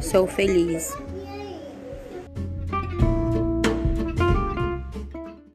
sou feliz.